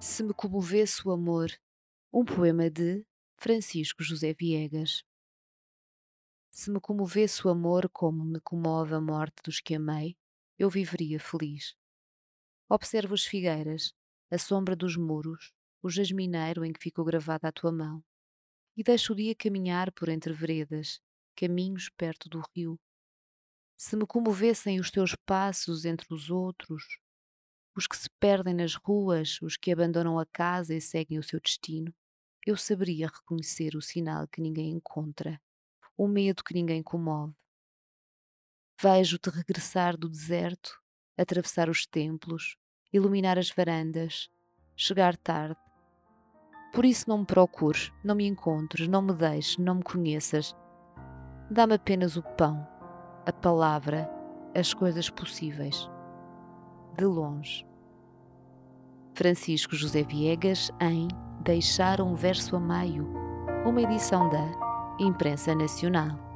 Se me comovesse o amor, um poema de Francisco José Viegas. Se me comovesse o amor como me comove a morte dos que amei, eu viveria feliz. Observo as figueiras, a sombra dos muros, o jasmineiro em que ficou gravada a tua mão, e deixo o dia caminhar por entre veredas, caminhos perto do rio. Se me comovessem os teus passos entre os outros, os que se perdem nas ruas, os que abandonam a casa e seguem o seu destino, eu saberia reconhecer o sinal que ninguém encontra, o medo que ninguém comove. Vejo-te regressar do deserto, atravessar os templos, iluminar as varandas, chegar tarde. Por isso não me procures, não me encontres, não me deixes, não me conheças. Dá-me apenas o pão, a palavra, as coisas possíveis de longe. Francisco José Viegas em Deixar um Verso a Meio, uma edição da Imprensa Nacional.